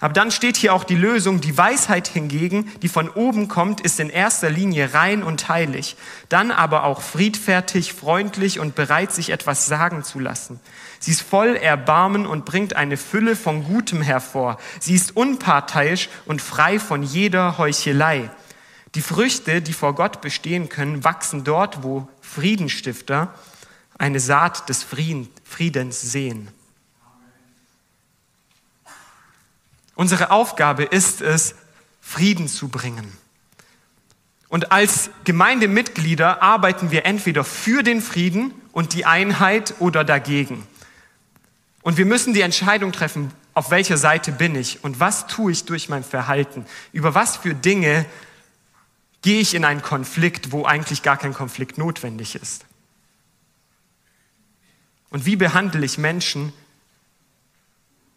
Aber dann steht hier auch die Lösung, die Weisheit hingegen, die von oben kommt, ist in erster Linie rein und heilig, dann aber auch friedfertig, freundlich und bereit, sich etwas sagen zu lassen. Sie ist voll Erbarmen und bringt eine Fülle von Gutem hervor. Sie ist unparteiisch und frei von jeder Heuchelei. Die Früchte, die vor Gott bestehen können, wachsen dort, wo Friedenstifter eine Saat des Friedens sehen. Unsere Aufgabe ist es, Frieden zu bringen. Und als Gemeindemitglieder arbeiten wir entweder für den Frieden und die Einheit oder dagegen. Und wir müssen die Entscheidung treffen, auf welcher Seite bin ich und was tue ich durch mein Verhalten, über was für Dinge gehe ich in einen Konflikt, wo eigentlich gar kein Konflikt notwendig ist? Und wie behandle ich Menschen,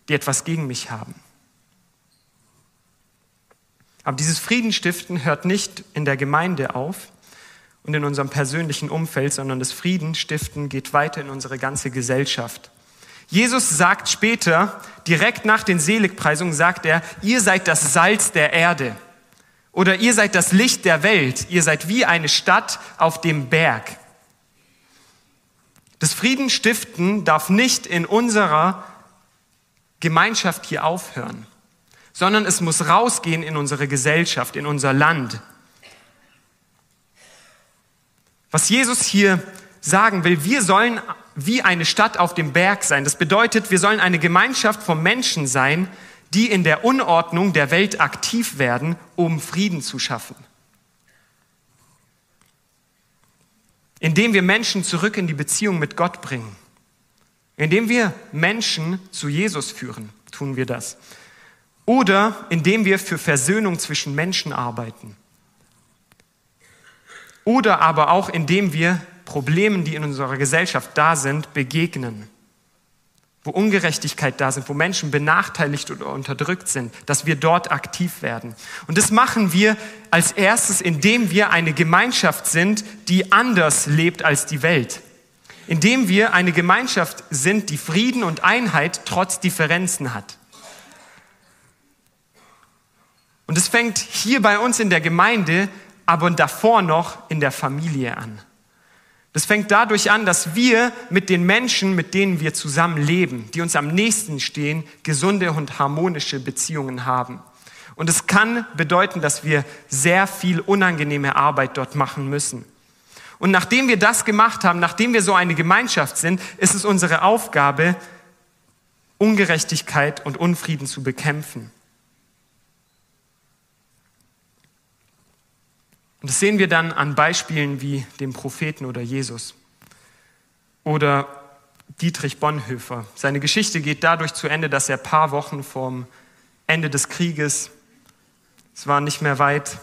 die etwas gegen mich haben? Aber dieses Friedenstiften hört nicht in der Gemeinde auf und in unserem persönlichen Umfeld, sondern das Friedenstiften geht weiter in unsere ganze Gesellschaft. Jesus sagt später, direkt nach den Seligpreisungen, sagt er, ihr seid das Salz der Erde. Oder ihr seid das Licht der Welt. Ihr seid wie eine Stadt auf dem Berg. Das Friedenstiften darf nicht in unserer Gemeinschaft hier aufhören, sondern es muss rausgehen in unsere Gesellschaft, in unser Land. Was Jesus hier sagen will, wir sollen wie eine Stadt auf dem Berg sein. Das bedeutet, wir sollen eine Gemeinschaft von Menschen sein, die in der Unordnung der Welt aktiv werden, um Frieden zu schaffen. Indem wir Menschen zurück in die Beziehung mit Gott bringen. Indem wir Menschen zu Jesus führen, tun wir das. Oder indem wir für Versöhnung zwischen Menschen arbeiten. Oder aber auch indem wir Problemen, die in unserer Gesellschaft da sind, begegnen wo Ungerechtigkeit da sind, wo Menschen benachteiligt oder unterdrückt sind, dass wir dort aktiv werden. Und das machen wir als erstes, indem wir eine Gemeinschaft sind, die anders lebt als die Welt. Indem wir eine Gemeinschaft sind, die Frieden und Einheit trotz Differenzen hat. Und es fängt hier bei uns in der Gemeinde, aber davor noch in der Familie an. Das fängt dadurch an, dass wir mit den Menschen, mit denen wir zusammen leben, die uns am nächsten stehen, gesunde und harmonische Beziehungen haben. Und es kann bedeuten, dass wir sehr viel unangenehme Arbeit dort machen müssen. Und nachdem wir das gemacht haben, nachdem wir so eine Gemeinschaft sind, ist es unsere Aufgabe, Ungerechtigkeit und Unfrieden zu bekämpfen. Und das sehen wir dann an Beispielen wie dem Propheten oder Jesus oder Dietrich Bonhoeffer. Seine Geschichte geht dadurch zu Ende, dass er ein paar Wochen vorm Ende des Krieges, es war nicht mehr weit,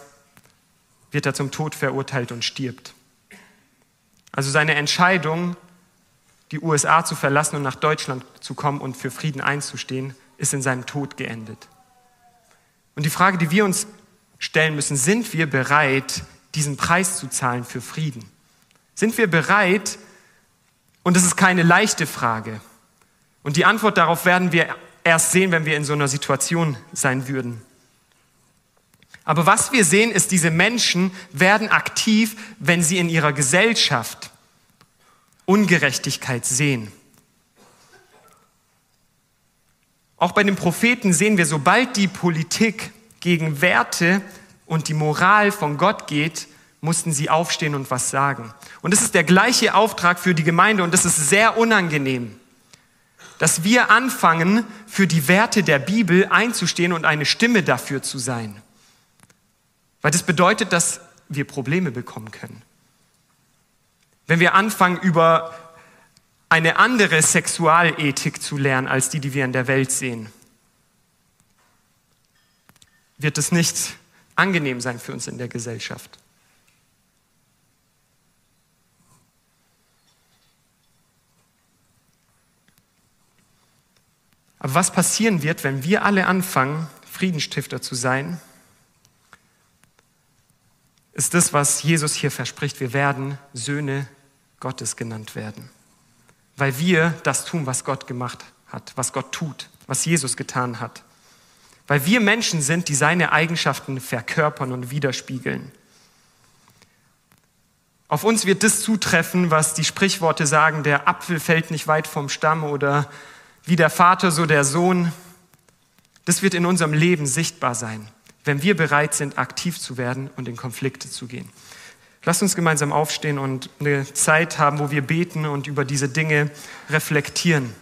wird er zum Tod verurteilt und stirbt. also seine Entscheidung, die USA zu verlassen und nach Deutschland zu kommen und für Frieden einzustehen, ist in seinem Tod geendet. Und die Frage, die wir uns stellen müssen, sind wir bereit, diesen Preis zu zahlen für Frieden? Sind wir bereit, und es ist keine leichte Frage, und die Antwort darauf werden wir erst sehen, wenn wir in so einer Situation sein würden. Aber was wir sehen, ist, diese Menschen werden aktiv, wenn sie in ihrer Gesellschaft Ungerechtigkeit sehen. Auch bei den Propheten sehen wir, sobald die Politik gegen Werte und die Moral von Gott geht, mussten sie aufstehen und was sagen. Und es ist der gleiche Auftrag für die Gemeinde und es ist sehr unangenehm, dass wir anfangen, für die Werte der Bibel einzustehen und eine Stimme dafür zu sein. Weil das bedeutet, dass wir Probleme bekommen können. Wenn wir anfangen, über eine andere Sexualethik zu lernen als die, die wir in der Welt sehen, wird es nicht angenehm sein für uns in der Gesellschaft. Aber was passieren wird, wenn wir alle anfangen, Friedenstifter zu sein, ist das, was Jesus hier verspricht. Wir werden Söhne Gottes genannt werden, weil wir das tun, was Gott gemacht hat, was Gott tut, was Jesus getan hat. Weil wir Menschen sind, die seine Eigenschaften verkörpern und widerspiegeln. Auf uns wird das zutreffen, was die Sprichworte sagen, der Apfel fällt nicht weit vom Stamm oder wie der Vater, so der Sohn. Das wird in unserem Leben sichtbar sein, wenn wir bereit sind, aktiv zu werden und in Konflikte zu gehen. Lasst uns gemeinsam aufstehen und eine Zeit haben, wo wir beten und über diese Dinge reflektieren.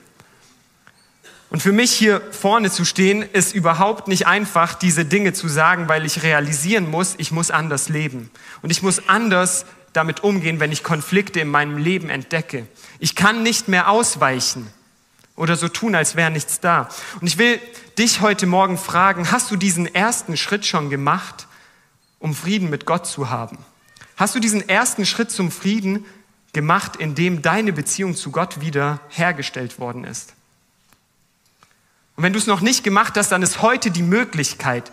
Und für mich hier vorne zu stehen, ist überhaupt nicht einfach, diese Dinge zu sagen, weil ich realisieren muss, ich muss anders leben. Und ich muss anders damit umgehen, wenn ich Konflikte in meinem Leben entdecke. Ich kann nicht mehr ausweichen oder so tun, als wäre nichts da. Und ich will dich heute Morgen fragen, hast du diesen ersten Schritt schon gemacht, um Frieden mit Gott zu haben? Hast du diesen ersten Schritt zum Frieden gemacht, indem deine Beziehung zu Gott wieder hergestellt worden ist? Und wenn du es noch nicht gemacht hast, dann ist heute die Möglichkeit,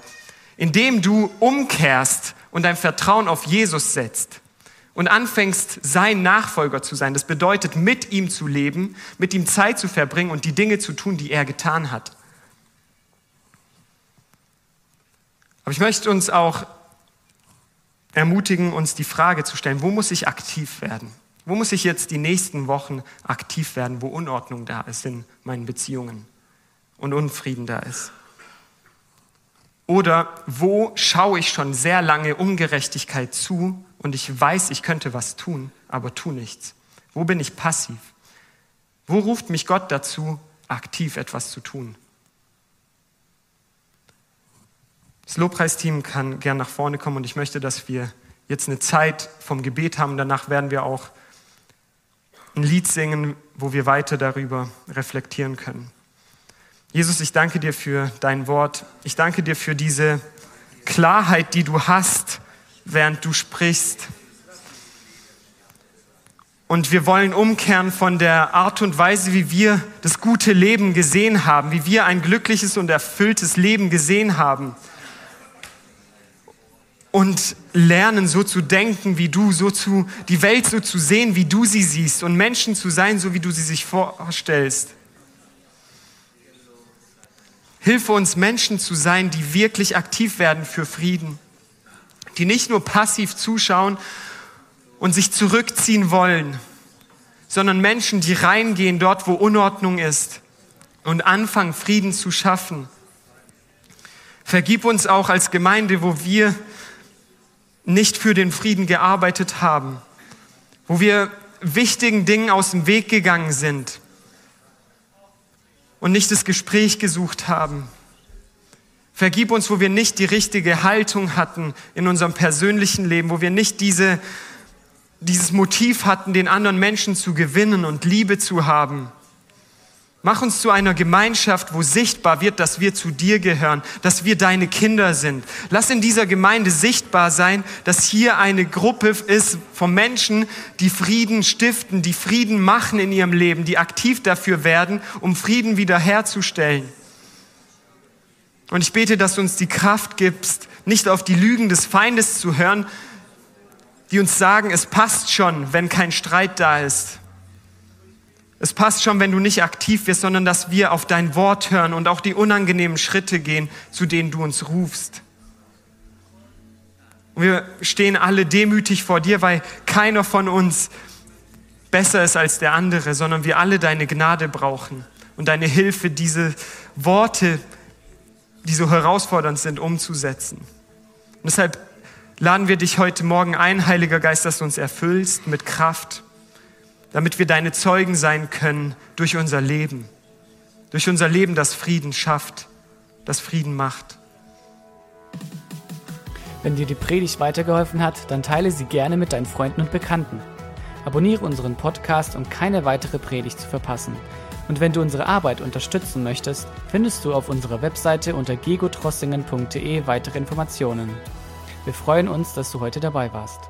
indem du umkehrst und dein Vertrauen auf Jesus setzt, und anfängst, sein Nachfolger zu sein, das bedeutet, mit ihm zu leben, mit ihm Zeit zu verbringen und die Dinge zu tun, die er getan hat. Aber ich möchte uns auch ermutigen, uns die Frage zu stellen, wo muss ich aktiv werden? Wo muss ich jetzt die nächsten Wochen aktiv werden, wo Unordnung da ist in meinen Beziehungen und Unfrieden da ist? Oder wo schaue ich schon sehr lange Ungerechtigkeit zu und ich weiß, ich könnte was tun, aber tu nichts? Wo bin ich passiv? Wo ruft mich Gott dazu, aktiv etwas zu tun? Das Lobpreisteam kann gern nach vorne kommen und ich möchte, dass wir jetzt eine Zeit vom Gebet haben. Danach werden wir auch ein Lied singen, wo wir weiter darüber reflektieren können. Jesus, ich danke dir für dein Wort. Ich danke dir für diese Klarheit, die du hast während du sprichst. Und wir wollen umkehren von der Art und Weise, wie wir das gute Leben gesehen haben, wie wir ein glückliches und erfülltes Leben gesehen haben. Und lernen, so zu denken wie du, so zu, die Welt so zu sehen, wie du sie siehst und Menschen zu sein, so wie du sie sich vorstellst. Hilfe uns Menschen zu sein, die wirklich aktiv werden für Frieden die nicht nur passiv zuschauen und sich zurückziehen wollen, sondern Menschen, die reingehen dort, wo Unordnung ist und anfangen, Frieden zu schaffen. Vergib uns auch als Gemeinde, wo wir nicht für den Frieden gearbeitet haben, wo wir wichtigen Dingen aus dem Weg gegangen sind und nicht das Gespräch gesucht haben. Vergib uns, wo wir nicht die richtige Haltung hatten in unserem persönlichen Leben, wo wir nicht diese, dieses Motiv hatten, den anderen Menschen zu gewinnen und Liebe zu haben. Mach uns zu einer Gemeinschaft, wo sichtbar wird, dass wir zu dir gehören, dass wir deine Kinder sind. Lass in dieser Gemeinde sichtbar sein, dass hier eine Gruppe ist von Menschen, die Frieden stiften, die Frieden machen in ihrem Leben, die aktiv dafür werden, um Frieden wiederherzustellen. Und ich bete, dass du uns die Kraft gibst, nicht auf die Lügen des Feindes zu hören, die uns sagen, es passt schon, wenn kein Streit da ist es passt schon, wenn du nicht aktiv wirst, sondern dass wir auf dein Wort hören und auch die unangenehmen Schritte gehen, zu denen du uns rufst. Und wir stehen alle demütig vor dir, weil keiner von uns besser ist als der andere, sondern wir alle deine Gnade brauchen und deine Hilfe, diese Worte, die so herausfordernd sind, umzusetzen. Und deshalb laden wir dich heute Morgen ein, Heiliger Geist, dass du uns erfüllst mit Kraft damit wir deine Zeugen sein können durch unser Leben. Durch unser Leben, das Frieden schafft, das Frieden macht. Wenn dir die Predigt weitergeholfen hat, dann teile sie gerne mit deinen Freunden und Bekannten. Abonniere unseren Podcast, um keine weitere Predigt zu verpassen. Und wenn du unsere Arbeit unterstützen möchtest, findest du auf unserer Webseite unter gegotrossingen.de weitere Informationen. Wir freuen uns, dass du heute dabei warst.